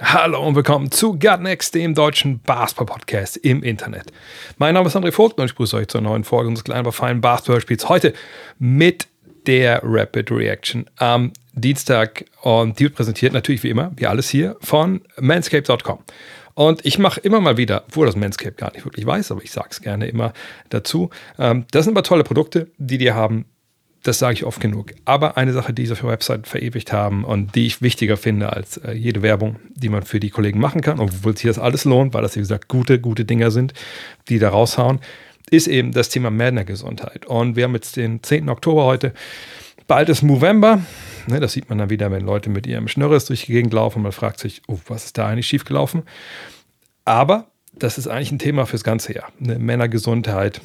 Hallo und willkommen zu Gut Next, dem deutschen Basketball-Podcast im Internet. Mein Name ist André Vogt und ich grüße euch zur neuen Folge unseres kleinen, aber feinen Basketball-Spiels. Heute mit der Rapid Reaction am Dienstag und die wird präsentiert natürlich wie immer, wie alles hier, von manscape.com. Und ich mache immer mal wieder, obwohl das Manscape gar nicht wirklich weiß, aber ich sage es gerne immer dazu. Ähm, das sind aber tolle Produkte, die die haben. Das sage ich oft genug. Aber eine Sache, die sie auf der Website verewigt haben und die ich wichtiger finde als äh, jede Werbung, die man für die Kollegen machen kann, obwohl sich das alles lohnt, weil das, wie gesagt, gute, gute Dinger sind, die da raushauen, ist eben das Thema Männergesundheit. Und wir haben jetzt den 10. Oktober heute. Bald ist Movember. Ne, das sieht man dann wieder, wenn Leute mit ihrem Schnörres durch die Gegend laufen. Man fragt sich, oh, was ist da eigentlich schiefgelaufen? Aber das ist eigentlich ein Thema fürs ganze Jahr. Ne, Männergesundheit.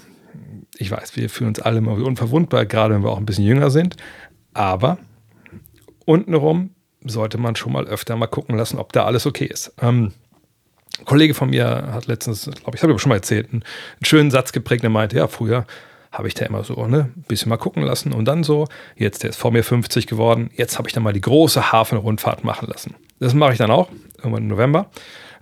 Ich weiß, wir fühlen uns alle immer unverwundbar, gerade wenn wir auch ein bisschen jünger sind. Aber untenrum sollte man schon mal öfter mal gucken lassen, ob da alles okay ist. Ähm, ein Kollege von mir hat letztens, glaube ich, habe ich schon mal erzählt, einen, einen schönen Satz geprägt, der meinte, ja, früher habe ich da immer so, ne, ein bisschen mal gucken lassen und dann so, jetzt der ist vor mir 50 geworden, jetzt habe ich dann mal die große Hafenrundfahrt machen lassen. Das mache ich dann auch, irgendwann im November.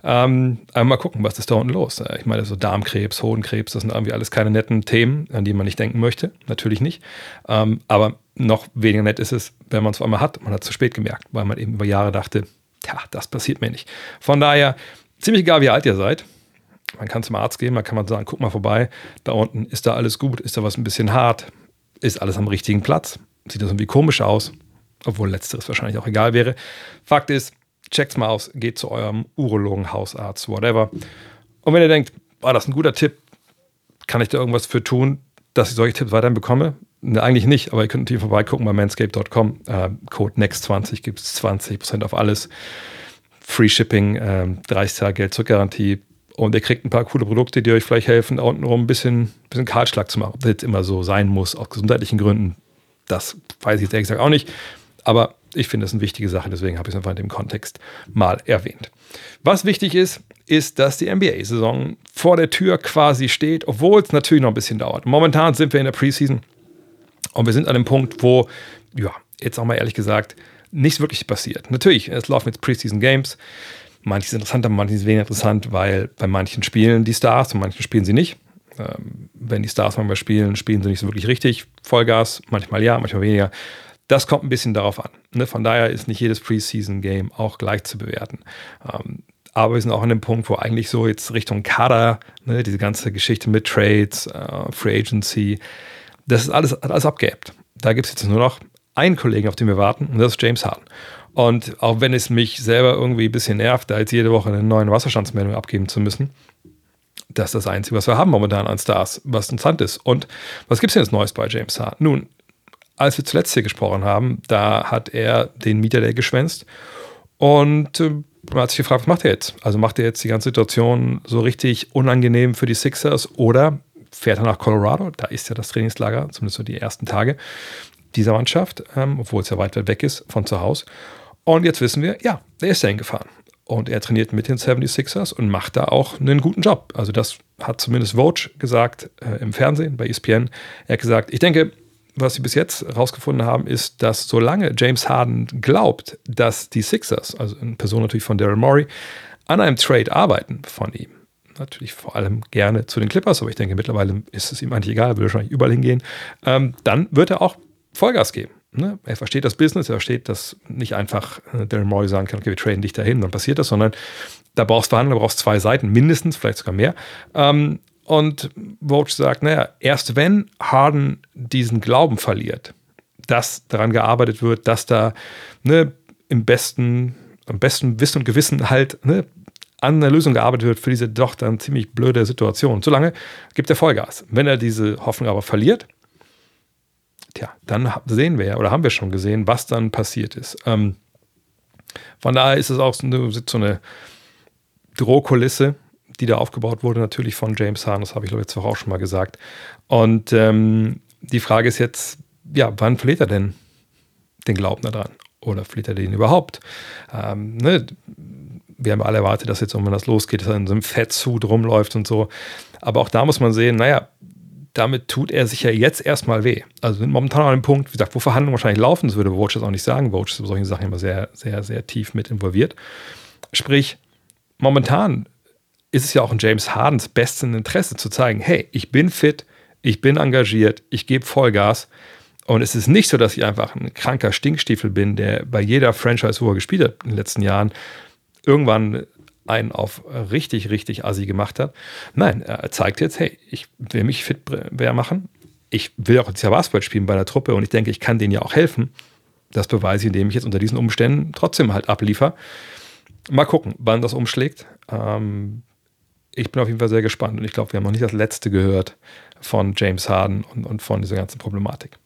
Ähm, aber mal gucken, was ist da unten los. Ich meine, so Darmkrebs, Hodenkrebs, das sind irgendwie alles keine netten Themen, an die man nicht denken möchte. Natürlich nicht. Ähm, aber noch weniger nett ist es, wenn man es auf einmal hat. Man hat es zu spät gemerkt, weil man eben über Jahre dachte, tja, das passiert mir nicht. Von daher, ziemlich egal, wie alt ihr seid. Man kann zum Arzt gehen, man kann mal sagen, guck mal vorbei, da unten ist da alles gut, ist da was ein bisschen hart, ist alles am richtigen Platz, sieht das irgendwie komisch aus, obwohl letzteres wahrscheinlich auch egal wäre. Fakt ist, checkt's mal aus, geht zu eurem Urologen, Hausarzt, whatever. Und wenn ihr denkt, war das ein guter Tipp, kann ich da irgendwas für tun, dass ich solche Tipps weiterhin bekomme? Ne, eigentlich nicht, aber ihr könnt natürlich vorbeigucken bei manscape.com. Äh, Code NEXT20 gibt es 20% auf alles. Free Shipping, ähm, 30 Tage Geld zur Garantie. Und ihr kriegt ein paar coole Produkte, die euch vielleicht helfen, da untenrum ein bisschen, bisschen Kahlschlag zu machen. Ob das jetzt immer so sein muss, aus gesundheitlichen Gründen, das weiß ich jetzt ehrlich gesagt auch nicht. Aber ich finde das eine wichtige Sache, deswegen habe ich es einfach in dem Kontext mal erwähnt. Was wichtig ist, ist, dass die NBA-Saison vor der Tür quasi steht, obwohl es natürlich noch ein bisschen dauert. Momentan sind wir in der Preseason und wir sind an dem Punkt, wo, ja, jetzt auch mal ehrlich gesagt, nichts wirklich passiert. Natürlich, es laufen jetzt Preseason Games. Manche sind interessanter, manche sind weniger interessant, weil bei manchen spielen die Stars und manchen spielen sie nicht. Ähm, wenn die Stars manchmal spielen, spielen sie nicht so wirklich richtig Vollgas. Manchmal ja, manchmal weniger. Das kommt ein bisschen darauf an. Ne? Von daher ist nicht jedes Preseason-Game auch gleich zu bewerten. Ähm, aber wir sind auch an dem Punkt, wo eigentlich so jetzt Richtung Kader, ne, diese ganze Geschichte mit Trades, äh, Free Agency, das ist alles, alles abgeebbt. Da gibt es jetzt nur noch einen Kollegen, auf den wir warten, und das ist James Harden. Und auch wenn es mich selber irgendwie ein bisschen nervt, da jetzt jede Woche eine neue Wasserstandsmeldung abgeben zu müssen, das ist das Einzige, was wir haben momentan an Stars, was interessant ist. Und was gibt es denn jetzt Neues bei James Harden? Nun, als wir zuletzt hier gesprochen haben, da hat er den Mieter Day geschwänzt und äh, man hat sich gefragt, was macht er jetzt? Also macht er jetzt die ganze Situation so richtig unangenehm für die Sixers oder fährt er nach Colorado? Da ist ja das Trainingslager, zumindest so die ersten Tage dieser Mannschaft, ähm, obwohl es ja weit, weit weg ist von zu Hause. Und jetzt wissen wir, ja, er ist dahin gefahren. Und er trainiert mit den 76ers und macht da auch einen guten Job. Also das hat zumindest Vogue gesagt äh, im Fernsehen bei ESPN. Er hat gesagt, ich denke, was sie bis jetzt herausgefunden haben, ist, dass solange James Harden glaubt, dass die Sixers, also in Person natürlich von Daryl Morey, an einem Trade arbeiten von ihm, natürlich vor allem gerne zu den Clippers, aber ich denke, mittlerweile ist es ihm eigentlich egal, er will wahrscheinlich überall hingehen, ähm, dann wird er auch Vollgas geben. Ne? Er versteht das Business, er versteht, dass nicht einfach äh, Daryl Morey sagen kann, okay, wir traden dich dahin, dann passiert das, sondern da brauchst du Verhandlungen, da brauchst zwei Seiten, mindestens, vielleicht sogar mehr. Ähm, und Vogue sagt, naja, erst wenn Harden diesen Glauben verliert, dass daran gearbeitet wird, dass da ne, im besten, am besten Wissen und Gewissen halt ne, an einer Lösung gearbeitet wird für diese doch dann ziemlich blöde Situation. Solange gibt er Vollgas. Wenn er diese Hoffnung aber verliert, tja, dann sehen wir ja oder haben wir schon gesehen, was dann passiert ist. Ähm, von daher ist es auch so eine, so eine Drohkulisse, die da aufgebaut wurde, natürlich von James Harden. Das habe ich, ich, jetzt auch schon mal gesagt. Und ähm, die Frage ist jetzt, ja, wann verliert er denn den Glauben daran? Oder verliert er den überhaupt? Ähm, ne? Wir haben alle erwartet, dass jetzt, wenn das losgeht, dass er in so einem Fettsuit rumläuft und so. Aber auch da muss man sehen, naja, damit tut er sich ja jetzt erstmal weh. Also sind momentan an einem Punkt, wie gesagt, wo Verhandlungen wahrscheinlich laufen, das würde Vogue das auch nicht sagen. Vogue ist bei solchen Sachen immer sehr, sehr, sehr tief mit involviert. Sprich, momentan ist es ja auch in James Hardens bestem Interesse zu zeigen, hey, ich bin fit, ich bin engagiert, ich gebe Vollgas. Und es ist nicht so, dass ich einfach ein kranker Stinkstiefel bin, der bei jeder Franchise, wo er gespielt hat in den letzten Jahren, irgendwann einen auf richtig, richtig assi gemacht hat. Nein, er zeigt jetzt, hey, ich will mich fit machen. Ich will auch jetzt ja Basketball spielen bei der Truppe und ich denke, ich kann denen ja auch helfen. Das beweise ich, indem ich jetzt unter diesen Umständen trotzdem halt abliefer. Mal gucken, wann das umschlägt. Ähm, ich bin auf jeden Fall sehr gespannt und ich glaube, wir haben noch nicht das letzte gehört von James Harden und, und von dieser ganzen Problematik.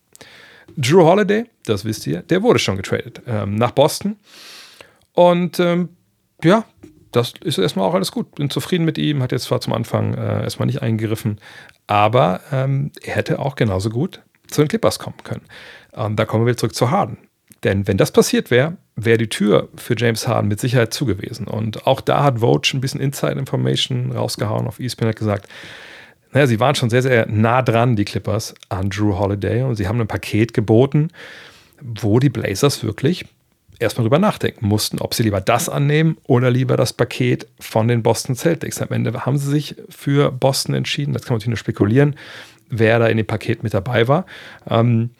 Drew Holiday, das wisst ihr, der wurde schon getradet ähm, nach Boston. Und ähm, ja, das ist erstmal auch alles gut. Bin zufrieden mit ihm, hat jetzt zwar zum Anfang äh, erstmal nicht eingegriffen, aber ähm, er hätte auch genauso gut zu den Clippers kommen können. Da kommen wir zurück zu Harden. Denn wenn das passiert wäre, wäre die Tür für James Harden mit Sicherheit zu gewesen. Und auch da hat Vogue ein bisschen Inside Information rausgehauen auf ESPN hat gesagt, naja, sie waren schon sehr, sehr nah dran, die Clippers, an Drew Holiday. Und sie haben ein Paket geboten, wo die Blazers wirklich erstmal drüber nachdenken mussten, ob sie lieber das annehmen oder lieber das Paket von den Boston Celtics. Am Ende haben sie sich für Boston entschieden. Das kann man natürlich nur spekulieren, wer da in dem Paket mit dabei war. Ähm,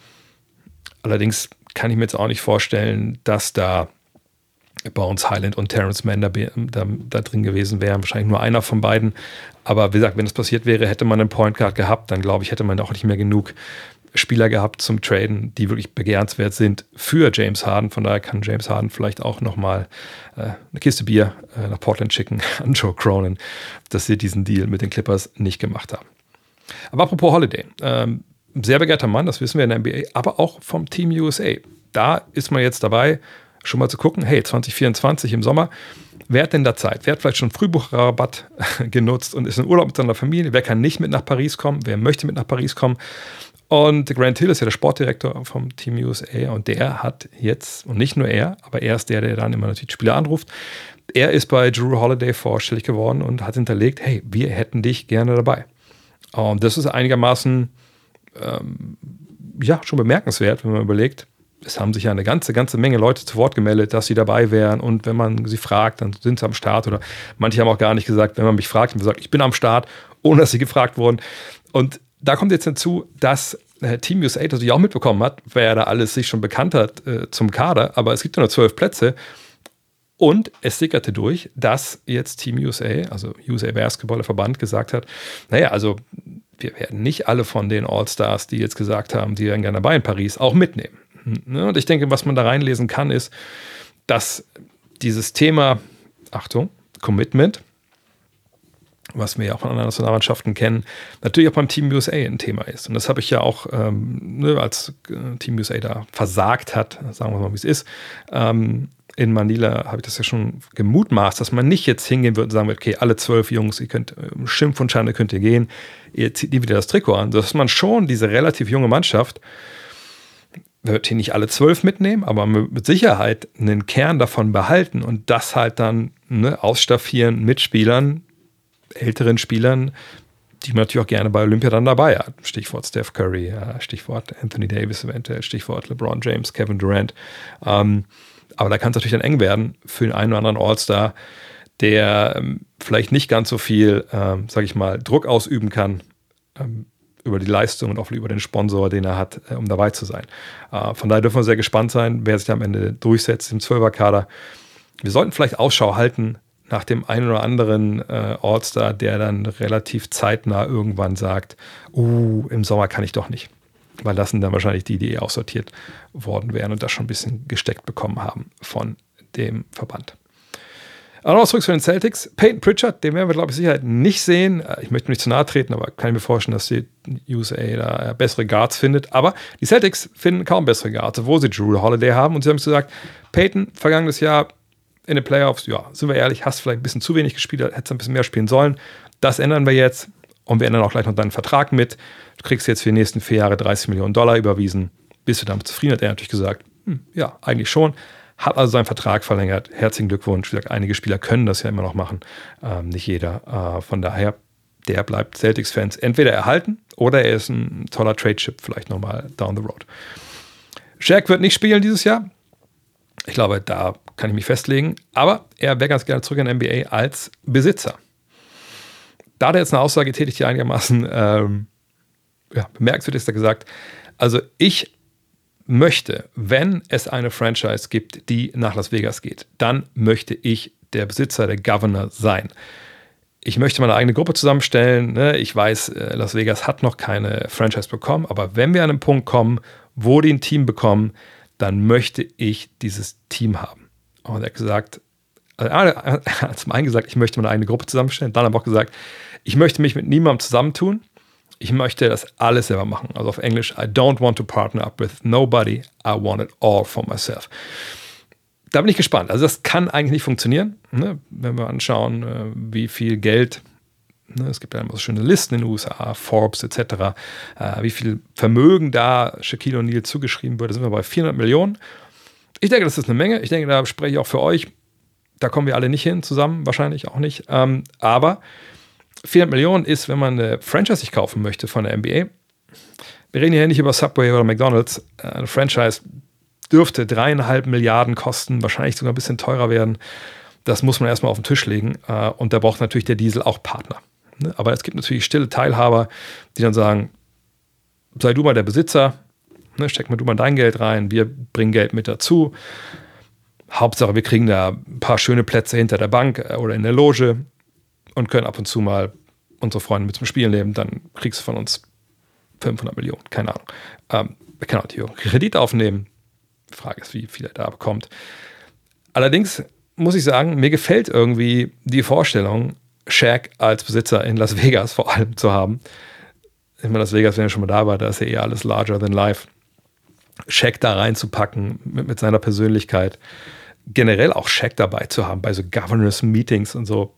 allerdings kann ich mir jetzt auch nicht vorstellen, dass da Bones Highland und Terrence Mann da, da, da, drin gewesen wären. Wahrscheinlich nur einer von beiden. Aber wie gesagt, wenn das passiert wäre, hätte man einen Point Guard gehabt, dann glaube ich, hätte man auch nicht mehr genug Spieler gehabt zum Traden, die wirklich begehrenswert sind für James Harden. Von daher kann James Harden vielleicht auch nochmal äh, eine Kiste Bier äh, nach Portland schicken an Joe Cronin, dass sie diesen Deal mit den Clippers nicht gemacht haben. Aber apropos Holiday, ähm, sehr begehrter Mann, das wissen wir in der NBA, aber auch vom Team USA. Da ist man jetzt dabei, schon mal zu gucken, hey, 2024 im Sommer, wer hat denn da Zeit? Wer hat vielleicht schon Frühbucherrabatt genutzt und ist in Urlaub mit seiner Familie? Wer kann nicht mit nach Paris kommen? Wer möchte mit nach Paris kommen? Und Grant Hill ist ja der Sportdirektor vom Team USA und der hat jetzt, und nicht nur er, aber er ist der, der dann immer natürlich Spieler anruft. Er ist bei Drew Holiday vorstellig geworden und hat hinterlegt, hey, wir hätten dich gerne dabei. Und das ist einigermaßen, ähm, ja, schon bemerkenswert, wenn man überlegt, es haben sich ja eine ganze, ganze Menge Leute zu Wort gemeldet, dass sie dabei wären. Und wenn man sie fragt, dann sind sie am Start. Oder manche haben auch gar nicht gesagt, wenn man mich fragt, und gesagt, ich bin am Start, ohne dass sie gefragt wurden. Und da kommt jetzt hinzu, dass äh, Team USA natürlich auch mitbekommen hat, wer da alles sich schon bekannt hat äh, zum Kader, aber es gibt ja nur zwölf Plätze. Und es sickerte durch, dass jetzt Team USA, also USA Basketball Verband, gesagt hat, naja, also wir werden nicht alle von den All-Stars, die jetzt gesagt haben, die wären gerne dabei in Paris, auch mitnehmen. Ne? Und ich denke, was man da reinlesen kann, ist, dass dieses Thema, Achtung, Commitment, was wir ja auch von anderen Nationalmannschaften kennen, natürlich auch beim Team USA ein Thema ist. Und das habe ich ja auch, ähm, ne, als äh, Team USA da versagt hat, sagen wir mal, wie es ist, ähm, in Manila habe ich das ja schon gemutmaßt, dass man nicht jetzt hingehen würde und sagen wird, okay, alle zwölf Jungs, ihr könnt äh, Schimpf und Schande könnt ihr gehen, ihr zieht nie wieder das Trikot an, dass man schon diese relativ junge Mannschaft wird hier nicht alle zwölf mitnehmen, aber mit Sicherheit einen Kern davon behalten und das halt dann ne, ausstaffieren mit Spielern, älteren Spielern, die man natürlich auch gerne bei Olympia dann dabei hat. Stichwort Steph Curry, Stichwort Anthony Davis eventuell, Stichwort LeBron James, Kevin Durant. Ähm, aber da kann es natürlich dann eng werden für den einen oder anderen All-Star, der ähm, vielleicht nicht ganz so viel, ähm, sage ich mal, Druck ausüben kann ähm, über die Leistung und auch über den Sponsor, den er hat, äh, um dabei zu sein. Äh, von daher dürfen wir sehr gespannt sein, wer sich am Ende durchsetzt im 12er-Kader. Wir sollten vielleicht Ausschau halten nach dem einen oder anderen äh, All-Star, der dann relativ zeitnah irgendwann sagt, uh, im Sommer kann ich doch nicht. Sind dann wahrscheinlich die, die aussortiert worden wären und das schon ein bisschen gesteckt bekommen haben von dem Verband. Aber noch zurück zu den Celtics. Peyton Pritchard, den werden wir, glaube ich, sicher nicht sehen. Äh, ich möchte nicht zu nahe treten, aber kann ich mir vorstellen, dass die USA da bessere Guards findet. Aber die Celtics finden kaum bessere Guards, obwohl sie Drew Holiday haben. Und sie haben gesagt, Peyton, vergangenes Jahr in den Playoffs, ja, sind wir ehrlich, hast vielleicht ein bisschen zu wenig gespielt, hättest ein bisschen mehr spielen sollen. Das ändern wir jetzt und wir ändern auch gleich noch deinen Vertrag mit. Du kriegst jetzt für die nächsten vier Jahre 30 Millionen Dollar überwiesen. Bist du damit zufrieden? Hat er natürlich gesagt, hm, ja, eigentlich schon. Hat also seinen Vertrag verlängert. Herzlichen Glückwunsch. Wie gesagt, einige Spieler können das ja immer noch machen, ähm, nicht jeder. Äh, von daher, der bleibt Celtics-Fans entweder erhalten oder er ist ein toller Trade-Chip, vielleicht nochmal down the road. Shaq wird nicht spielen dieses Jahr. Ich glaube, da kann ich mich festlegen. Aber er wäre ganz gerne zurück in der NBA als Besitzer. Da hat er jetzt eine Aussage tätigt, die einigermaßen ähm, ja, bemerkenswert ist, er gesagt, also ich möchte, wenn es eine Franchise gibt, die nach Las Vegas geht, dann möchte ich der Besitzer, der Governor sein. Ich möchte meine eigene Gruppe zusammenstellen. Ne? Ich weiß, äh, Las Vegas hat noch keine Franchise bekommen, aber wenn wir an einen Punkt kommen, wo die ein Team bekommen, dann möchte ich dieses Team haben. Und er hat gesagt, also er hat zum einen gesagt, ich möchte meine eigene Gruppe zusammenstellen, dann aber auch gesagt, ich möchte mich mit niemandem zusammentun. Ich möchte das alles selber machen. Also auf Englisch, I don't want to partner up with nobody. I want it all for myself. Da bin ich gespannt. Also das kann eigentlich nicht funktionieren, ne? wenn wir anschauen, äh, wie viel Geld Ne, es gibt ja immer so schöne Listen in den USA, Forbes etc., äh, wie viel Vermögen da Shaquille O'Neal zugeschrieben wird. Da sind wir bei 400 Millionen. Ich denke, das ist eine Menge. Ich denke, da spreche ich auch für euch. Da kommen wir alle nicht hin zusammen, wahrscheinlich auch nicht. Ähm, aber 400 Millionen ist, wenn man eine Franchise sich kaufen möchte von der NBA. Wir reden hier nicht über Subway oder McDonald's. Äh, eine Franchise dürfte dreieinhalb Milliarden kosten, wahrscheinlich sogar ein bisschen teurer werden. Das muss man erstmal auf den Tisch legen. Äh, und da braucht natürlich der Diesel auch Partner. Ne? Aber es gibt natürlich stille Teilhaber, die dann sagen, sei du mal der Besitzer, ne, steck mal du mal dein Geld rein, wir bringen Geld mit dazu. Hauptsache, wir kriegen da ein paar schöne Plätze hinter der Bank äh, oder in der Loge und können ab und zu mal unsere Freunde mit zum Spielen nehmen. Dann kriegst du von uns 500 Millionen, keine Ahnung. Ähm, wir können auch Kredit aufnehmen. Die Frage ist, wie viel er da bekommt. Allerdings muss ich sagen, mir gefällt irgendwie die Vorstellung, Shaq als Besitzer in Las Vegas vor allem zu haben. Ich meine, Las Vegas, wenn er schon mal da war, da ist ja eh alles larger than life. Shaq da reinzupacken mit, mit seiner Persönlichkeit. Generell auch Shaq dabei zu haben bei so Governors Meetings und so.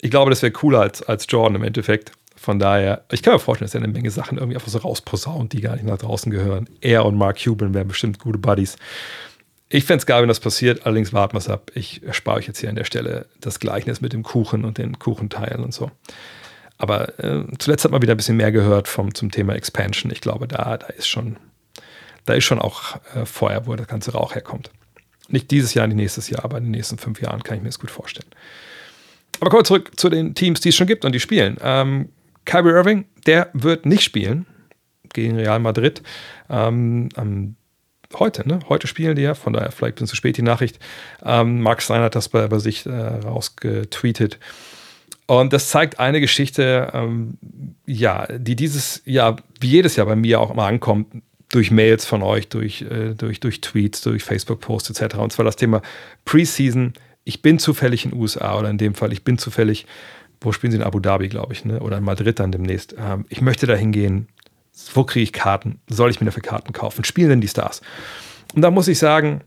Ich glaube, das wäre cooler als, als Jordan im Endeffekt. Von daher, ich kann mir vorstellen, dass er eine Menge Sachen irgendwie einfach so rausposaunt, die gar nicht nach draußen gehören. Er und Mark Cuban wären bestimmt gute Buddies. Ich fände es geil, wenn das passiert, allerdings warten wir es ab. Ich erspare euch jetzt hier an der Stelle das Gleichnis mit dem Kuchen und den Kuchenteilen und so. Aber äh, zuletzt hat man wieder ein bisschen mehr gehört vom, zum Thema Expansion. Ich glaube, da, da ist schon, da ist schon auch äh, Feuer, wo das ganze Rauch herkommt. Nicht dieses Jahr, nicht nächstes Jahr, aber in den nächsten fünf Jahren kann ich mir das gut vorstellen. Aber kommen wir zurück zu den Teams, die es schon gibt und die spielen. Ähm, Kyrie Irving, der wird nicht spielen gegen Real Madrid ähm, am heute, ne? Heute spielen die ja, von daher vielleicht ein bisschen zu spät die Nachricht. Ähm, Mark Stein hat das bei, bei sich äh, rausgetweetet. Und das zeigt eine Geschichte, ähm, ja, die dieses Jahr, wie jedes Jahr bei mir auch immer ankommt, durch Mails von euch, durch, äh, durch, durch Tweets, durch Facebook-Posts etc. Und zwar das Thema Preseason. Ich bin zufällig in den USA oder in dem Fall, ich bin zufällig, wo spielen sie in Abu Dhabi, glaube ich, ne? oder in Madrid dann demnächst. Ähm, ich möchte da hingehen. Wo kriege ich Karten? Soll ich mir dafür Karten kaufen? Spielen denn die Stars? Und da muss ich sagen,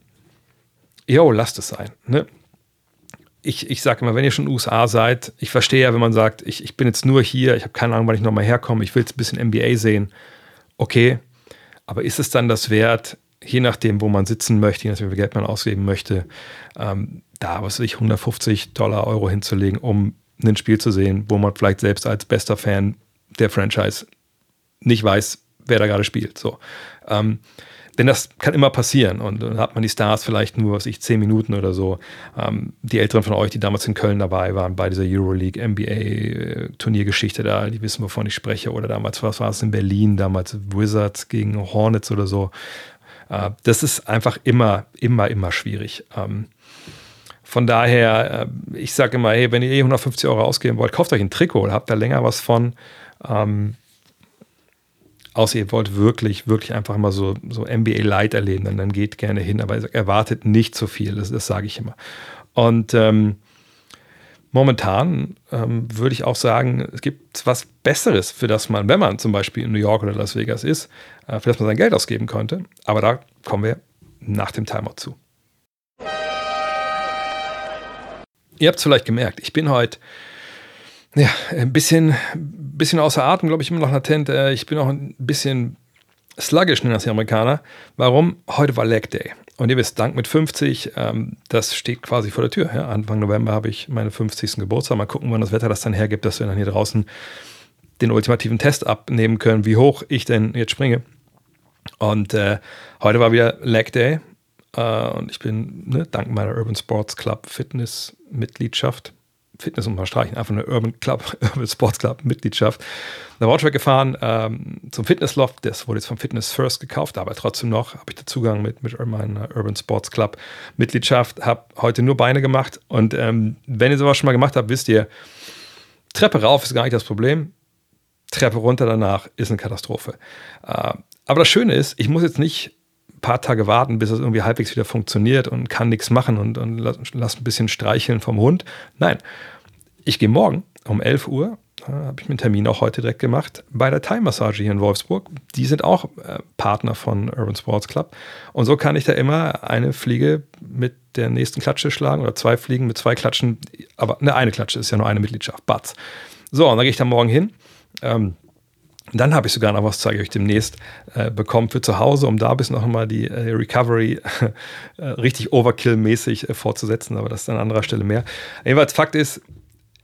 jo, lasst es sein. Ne? Ich, ich sage immer, wenn ihr schon in den USA seid, ich verstehe ja, wenn man sagt, ich, ich bin jetzt nur hier, ich habe keine Ahnung, wann ich nochmal herkomme, ich will jetzt ein bisschen NBA sehen. Okay, aber ist es dann das wert, je nachdem, wo man sitzen möchte, je nachdem, wie viel Geld man ausgeben möchte, ähm, da, was weiß ich, 150 Dollar, Euro hinzulegen, um ein Spiel zu sehen, wo man vielleicht selbst als bester Fan der Franchise nicht weiß, wer da gerade spielt. So. Ähm, denn das kann immer passieren und dann hat man die Stars vielleicht nur, was ich, zehn Minuten oder so. Ähm, die Älteren von euch, die damals in Köln dabei waren, bei dieser Euroleague, NBA-Turniergeschichte da, die wissen, wovon ich spreche. Oder damals, was war es in Berlin, damals Wizards gegen Hornets oder so. Äh, das ist einfach immer, immer, immer schwierig. Ähm, von daher, äh, ich sage immer, hey, wenn ihr eh 150 Euro ausgeben wollt, kauft euch ein Trikot, habt da länger was von. Ähm, Außer ihr wollt wirklich, wirklich einfach mal so, so NBA Light erleben, dann, dann geht gerne hin, aber erwartet nicht zu viel, das, das sage ich immer. Und ähm, momentan ähm, würde ich auch sagen, es gibt was Besseres, für das man, wenn man zum Beispiel in New York oder Las Vegas ist, äh, für das man sein Geld ausgeben könnte. Aber da kommen wir nach dem Timer zu. Ihr habt es vielleicht gemerkt, ich bin heute ja, ein bisschen, bisschen außer Atem, glaube ich, immer noch latent. Äh, ich bin auch ein bisschen sluggish, nennen das die Amerikaner. Warum? Heute war Leg Day. Und ihr wisst, Dank mit 50, ähm, das steht quasi vor der Tür. Ja? Anfang November habe ich meine 50. Geburtstag. Mal gucken, wann das Wetter das dann hergibt, dass wir dann hier draußen den ultimativen Test abnehmen können, wie hoch ich denn jetzt springe. Und äh, heute war wieder Leg Day. Äh, und ich bin ne, dank meiner Urban Sports Club Fitness Mitgliedschaft Fitness und mal streichen, einfach eine Urban Club, Urban Sports Club Mitgliedschaft. Nach Braunschweig gefahren ähm, zum Fitnessloft, das wurde jetzt vom Fitness First gekauft, aber trotzdem noch habe ich den Zugang mit, mit meiner Urban Sports Club Mitgliedschaft, habe heute nur Beine gemacht und ähm, wenn ihr sowas schon mal gemacht habt, wisst ihr, Treppe rauf ist gar nicht das Problem, Treppe runter danach ist eine Katastrophe. Äh, aber das Schöne ist, ich muss jetzt nicht paar Tage warten, bis es irgendwie halbwegs wieder funktioniert und kann nichts machen und, und lass, ein bisschen streicheln vom Hund. Nein, ich gehe morgen um 11 Uhr, äh, habe ich mir einen Termin auch heute direkt gemacht, bei der Time Massage hier in Wolfsburg. Die sind auch äh, Partner von Urban Sports Club. Und so kann ich da immer eine Fliege mit der nächsten Klatsche schlagen oder zwei Fliegen mit zwei Klatschen. Aber ne, eine Klatsche ist ja nur eine Mitgliedschaft, Batz. So, und dann gehe ich da morgen hin. Ähm, dann habe ich sogar noch was, zeige ich euch demnächst, äh, bekommen für zu Hause, um da bis noch mal die äh, Recovery äh, richtig Overkill-mäßig äh, fortzusetzen, aber das ist an anderer Stelle mehr. Jedenfalls, Fakt ist,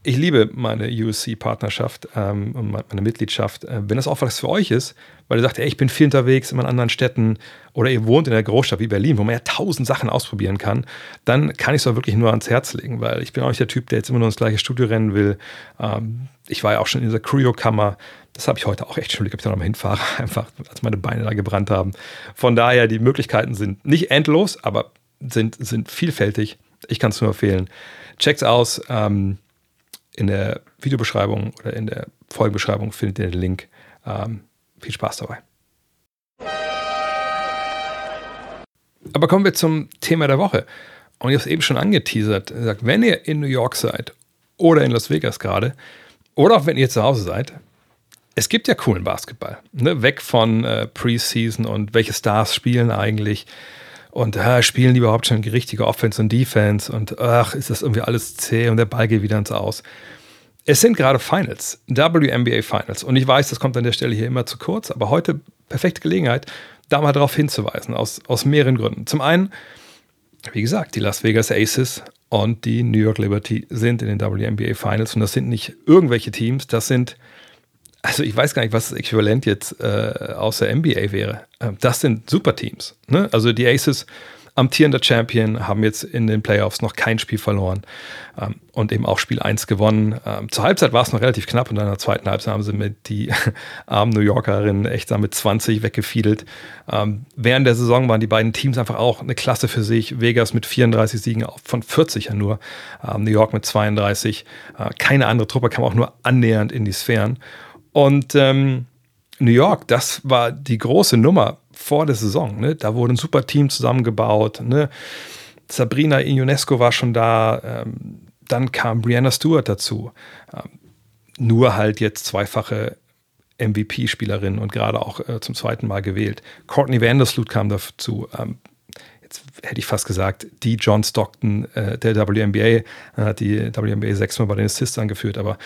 ich liebe meine USC-Partnerschaft ähm, meine Mitgliedschaft. Äh, wenn das auch was für euch ist, weil ihr sagt, ey, ich bin viel unterwegs in anderen Städten oder ihr wohnt in einer Großstadt wie Berlin, wo man ja tausend Sachen ausprobieren kann, dann kann ich es auch wirklich nur ans Herz legen, weil ich bin auch nicht der Typ, der jetzt immer nur ins gleiche Studio rennen will. Ähm, ich war ja auch schon in dieser Cryo-Kammer. Das habe ich heute auch echt schon, ob ich da nochmal hinfahre, einfach als meine Beine da gebrannt haben. Von daher, die Möglichkeiten sind nicht endlos, aber sind, sind vielfältig. Ich kann es nur empfehlen. Checkt's aus. Ähm, in der Videobeschreibung oder in der Folgenbeschreibung findet ihr den Link. Ähm, viel Spaß dabei. Aber kommen wir zum Thema der Woche. Und ich habe es eben schon angeteasert. Sagt, wenn ihr in New York seid oder in Las Vegas gerade oder auch wenn ihr zu Hause seid, es gibt ja coolen Basketball. Ne? Weg von äh, Preseason und welche Stars spielen eigentlich. Und äh, spielen die überhaupt schon richtige Offense und Defense? Und ach, ist das irgendwie alles zäh und der Ball geht wieder ins Aus. Es sind gerade Finals, WNBA Finals. Und ich weiß, das kommt an der Stelle hier immer zu kurz, aber heute perfekte Gelegenheit, da mal darauf hinzuweisen, aus, aus mehreren Gründen. Zum einen, wie gesagt, die Las Vegas Aces und die New York Liberty sind in den WNBA Finals. Und das sind nicht irgendwelche Teams, das sind also ich weiß gar nicht, was das Äquivalent jetzt äh, aus der NBA wäre. Ähm, das sind super Teams. Ne? Also die Aces, amtierender Champion, haben jetzt in den Playoffs noch kein Spiel verloren ähm, und eben auch Spiel 1 gewonnen. Ähm, zur Halbzeit war es noch relativ knapp und in der zweiten Halbzeit haben sie mit die armen New Yorkerinnen echt damit 20 weggefiedelt. Ähm, während der Saison waren die beiden Teams einfach auch eine Klasse für sich. Vegas mit 34 Siegen von 40 ja nur, ähm, New York mit 32. Äh, keine andere Truppe kam auch nur annähernd in die Sphären. Und ähm, New York, das war die große Nummer vor der Saison. Ne? Da wurde ein super Team zusammengebaut. Ne? Sabrina Ionesco war schon da. Ähm, dann kam Brianna Stewart dazu. Ähm, nur halt jetzt zweifache MVP-Spielerin und gerade auch äh, zum zweiten Mal gewählt. Courtney Vandersloot kam dazu. Ähm, hätte ich fast gesagt, die John Stockton äh, der WNBA. Er hat die WNBA sechsmal bei den Assists angeführt, aber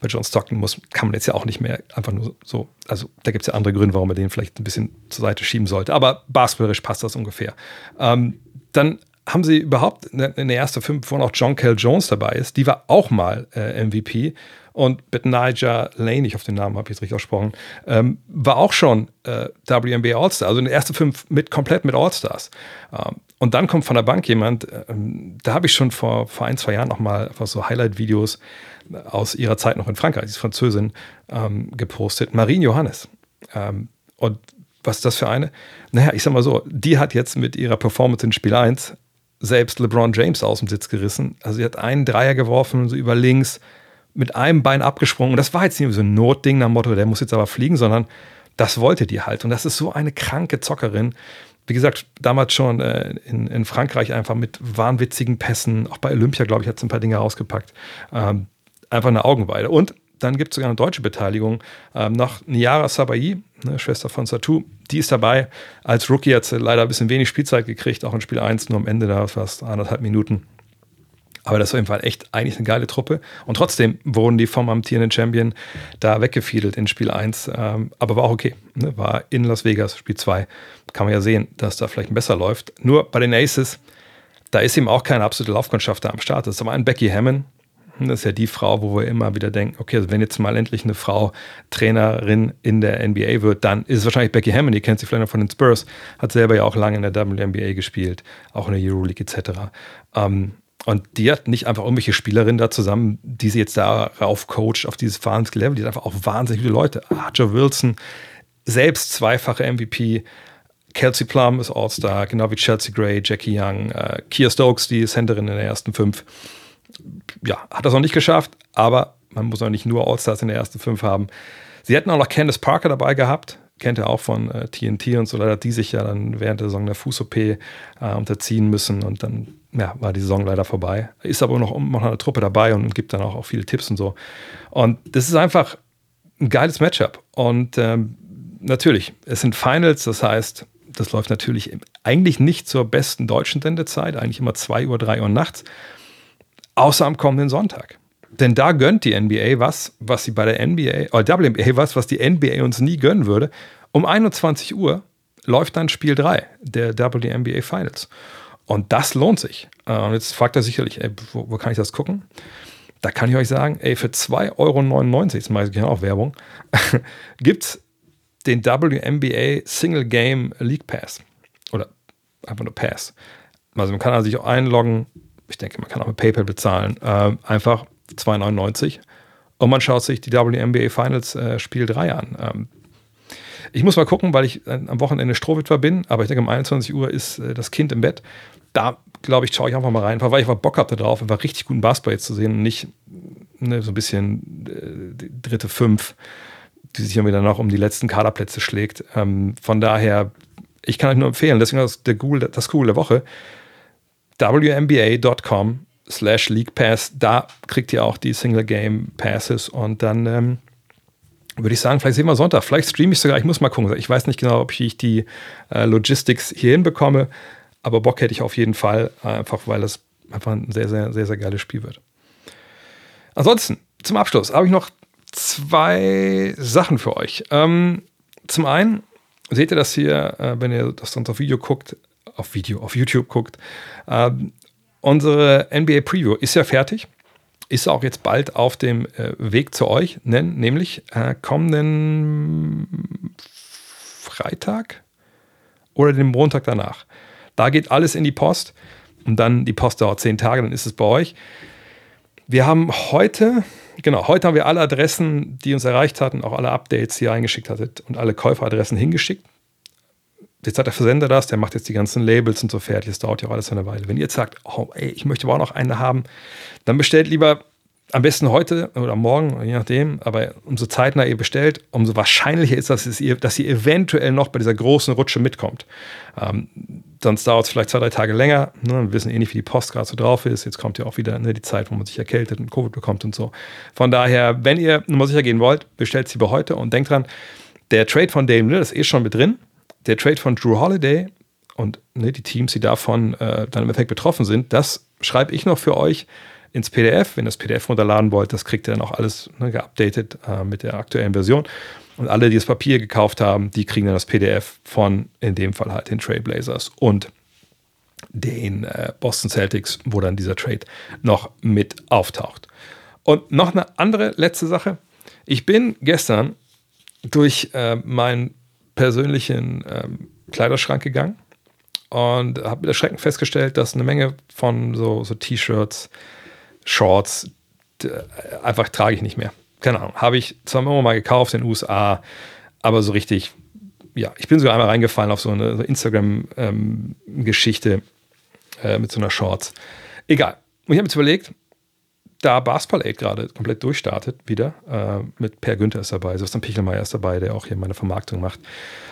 bei John Stockton muss, kann man jetzt ja auch nicht mehr einfach nur so, also da gibt es ja andere Gründe, warum man den vielleicht ein bisschen zur Seite schieben sollte. Aber basketballerisch passt das ungefähr. Ähm, dann haben sie überhaupt in der ersten fünf, wo noch John Kell Jones dabei ist, die war auch mal äh, MVP. Und Betnaja Lane, ich hoffe, den Namen habe ich jetzt richtig ausgesprochen, ähm, war auch schon äh, WNBA All-Star, also in der ersten fünf mit, komplett mit All-Stars. Ähm, und dann kommt von der Bank jemand, ähm, da habe ich schon vor, vor ein, zwei Jahren noch mal einfach so Highlight-Videos aus ihrer Zeit noch in Frankreich, sie ist Französin, ähm, gepostet. Marine Johannes. Ähm, und was ist das für eine? Naja, ich sag mal so, die hat jetzt mit ihrer Performance in Spiel 1 selbst LeBron James aus dem Sitz gerissen. Also sie hat einen Dreier geworfen, so über links, mit einem Bein abgesprungen. Und das war jetzt nicht so ein Notding nach dem Motto, der muss jetzt aber fliegen, sondern das wollte die halt. Und das ist so eine kranke Zockerin. Wie gesagt, damals schon äh, in, in, Frankreich einfach mit wahnwitzigen Pässen. Auch bei Olympia, glaube ich, hat sie ein paar Dinge rausgepackt. Ähm, einfach eine Augenweide. Und dann gibt es sogar eine deutsche Beteiligung. Ähm, noch Niara Sabai, ne, Schwester von Satu, die ist dabei. Als Rookie hat sie leider ein bisschen wenig Spielzeit gekriegt, auch in Spiel 1, nur am Ende da fast anderthalb Minuten. Aber das ist auf jeden Fall echt eigentlich eine geile Truppe. Und trotzdem wurden die vom amtierenden Champion da weggefiedelt in Spiel 1. Ähm, aber war auch okay. Ne? War in Las Vegas, Spiel 2. Kann man ja sehen, dass da vielleicht besser läuft. Nur bei den Aces, da ist eben auch keine absolute Laufkundschaft da am Start. Das ist aber ein Becky Hammond. Das ist ja die Frau, wo wir immer wieder denken, okay, also wenn jetzt mal endlich eine Frau Trainerin in der NBA wird, dann ist es wahrscheinlich Becky Hammond, die kennt sie vielleicht noch von den Spurs, hat selber ja auch lange in der WNBA gespielt, auch in der Euroleague etc. Ähm, und die hat nicht einfach irgendwelche Spielerinnen da zusammen, die sie jetzt darauf coacht, auf dieses wahnsinnige Level. Die hat einfach auch wahnsinnig viele Leute. Archer Wilson, selbst zweifache MVP. Kelsey Plum ist All-Star, genau wie Chelsea Gray, Jackie Young, äh, Kia Stokes, die Centerin in der ersten fünf. Ja, hat das noch nicht geschafft, aber man muss auch nicht nur All-Stars in der ersten fünf haben. Sie hätten auch noch Candace Parker dabei gehabt, kennt ihr auch von äh, TNT und so, leider hat die sich ja dann während der Saison der Fuß-OP äh, unterziehen müssen und dann ja, war die Saison leider vorbei. Ist aber noch, noch eine Truppe dabei und gibt dann auch, auch viele Tipps und so. Und das ist einfach ein geiles Matchup. Und ähm, natürlich, es sind Finals, das heißt, das läuft natürlich eigentlich nicht zur besten deutschen Sendezeit, eigentlich immer 2 Uhr, 3 Uhr nachts, außer am kommenden Sonntag. Denn da gönnt die NBA was, was sie bei der NBA, oder WNBA was, was die NBA uns nie gönnen würde. Um 21 Uhr läuft dann Spiel 3 der WNBA Finals. Und das lohnt sich. Äh, und jetzt fragt er sicherlich, ey, wo, wo, kann ich das gucken? Da kann ich euch sagen, ey, für 2,99 Euro, das mache ich gerne auch Werbung, gibt es den WNBA Single Game League Pass. Oder einfach nur Pass. Also man kann also sich auch einloggen. Ich denke, man kann auch mit PayPal bezahlen. Äh, einfach 2,99. Und man schaut sich die WNBA Finals äh, Spiel 3 an. Ähm, ich muss mal gucken, weil ich äh, am Wochenende Strohwitwer bin, aber ich denke, um 21 Uhr ist äh, das Kind im Bett. Da, glaube ich, schaue ich einfach mal rein, weil ich einfach Bock habe darauf, einfach richtig guten Basketball jetzt zu sehen und nicht ne, so ein bisschen äh, dritte Fünf, die sich dann wieder noch um die letzten Kaderplätze schlägt. Ähm, von daher, ich kann euch nur empfehlen, deswegen das, der Google, das Google der Woche, WNBA.com slash League Pass. Da kriegt ihr auch die Single Game Passes und dann ähm, würde ich sagen, vielleicht sehen wir Sonntag. Vielleicht streame ich sogar. Ich muss mal gucken. Ich weiß nicht genau, ob ich die äh, Logistics hier hinbekomme, aber Bock hätte ich auf jeden Fall, einfach weil es einfach ein sehr, sehr, sehr, sehr geiles Spiel wird. Ansonsten, zum Abschluss habe ich noch zwei Sachen für euch. Ähm, zum einen seht ihr das hier, äh, wenn ihr das sonst auf Video guckt, auf Video, auf YouTube guckt, äh, Unsere NBA Preview ist ja fertig. Ist auch jetzt bald auf dem äh, Weg zu euch, nämlich äh, kommenden Freitag oder den Montag danach. Da geht alles in die Post und dann die Post dauert zehn Tage, dann ist es bei euch. Wir haben heute, genau, heute haben wir alle Adressen, die uns erreicht hatten, auch alle Updates, die ihr eingeschickt hattet und alle Käuferadressen hingeschickt jetzt hat der Versender das, der macht jetzt die ganzen Labels und so fertig. Das dauert ja auch alles eine Weile. Wenn ihr jetzt sagt, oh, ey, ich möchte aber auch noch eine haben, dann bestellt lieber am besten heute oder morgen, je nachdem, aber umso zeitnah ihr bestellt, umso wahrscheinlicher ist das, dass ihr, dass ihr eventuell noch bei dieser großen Rutsche mitkommt. Ähm, sonst dauert es vielleicht zwei, drei Tage länger. Ne? Wir wissen eh nicht, wie die Post gerade so drauf ist. Jetzt kommt ja auch wieder ne, die Zeit, wo man sich erkältet und Covid bekommt und so. Von daher, wenn ihr nur mal sicher gehen wollt, bestellt sie bei heute und denkt dran, der Trade von Dame Lillard ist eh schon mit drin der Trade von Drew Holiday und ne, die Teams, die davon äh, dann im Effekt betroffen sind, das schreibe ich noch für euch ins PDF. Wenn ihr das PDF runterladen wollt, das kriegt ihr dann auch alles ne, geupdatet äh, mit der aktuellen Version. Und alle, die das Papier gekauft haben, die kriegen dann das PDF von, in dem Fall halt den Trailblazers und den äh, Boston Celtics, wo dann dieser Trade noch mit auftaucht. Und noch eine andere letzte Sache. Ich bin gestern durch äh, mein persönlichen ähm, Kleiderschrank gegangen und habe mit Erschrecken festgestellt, dass eine Menge von so, so T-Shirts, Shorts, einfach trage ich nicht mehr. Keine Ahnung. Habe ich zwar immer mal gekauft in den USA, aber so richtig, ja, ich bin sogar einmal reingefallen auf so eine so Instagram-Geschichte ähm, äh, mit so einer Shorts. Egal. Und ich habe mir jetzt überlegt, da Basketball 8 gerade komplett durchstartet, wieder, äh, mit Per Günther ist dabei, Sebastian Pichelmeier ist dabei, der auch hier meine Vermarktung macht.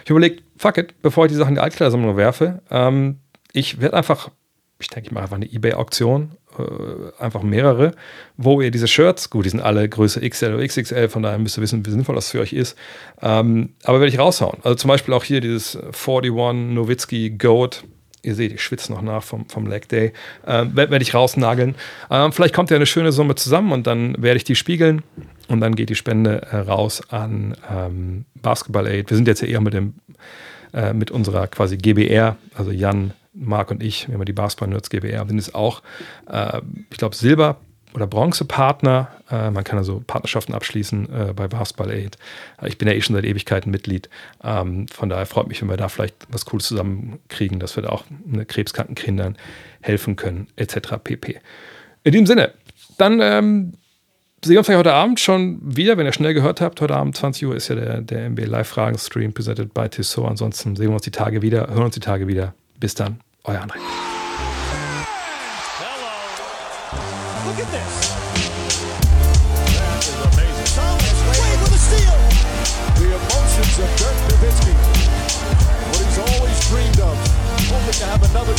Ich überlege, fuck it, bevor ich die Sachen in die Altkleidersammlung werfe, ähm, ich werde einfach, ich denke, ich mache einfach eine Ebay-Auktion, äh, einfach mehrere, wo ihr diese Shirts, gut, die sind alle Größe XL oder XXL, von daher müsst ihr wissen, wie sinnvoll das für euch ist, ähm, aber werde ich raushauen. Also zum Beispiel auch hier dieses 41 Nowitzki Goat Ihr seht, ich schwitze noch nach vom, vom Leg Day. Ähm, werde werd ich rausnageln. Ähm, vielleicht kommt ja eine schöne Summe zusammen und dann werde ich die spiegeln. Und dann geht die Spende äh, raus an ähm, Basketball Aid. Wir sind jetzt ja eher mit, dem, äh, mit unserer quasi GBR, also Jan, Marc und ich, wir haben die Basketball Nerds GBR, sind es auch, äh, ich glaube, Silber oder Bronzepartner. Äh, man kann also Partnerschaften abschließen äh, bei Basketball Aid. Ich bin ja eh schon seit Ewigkeiten Mitglied. Ähm, von daher freut mich, wenn wir da vielleicht was Cooles zusammenkriegen, dass wir da auch ne, krebskranken Kindern helfen können, etc. pp. In diesem Sinne, dann ähm, sehen wir uns heute Abend schon wieder, wenn ihr schnell gehört habt. Heute Abend 20 Uhr ist ja der, der MB Live-Fragen-Stream presented by Tissot. Ansonsten sehen wir uns die Tage wieder, hören uns die Tage wieder. Bis dann, euer André.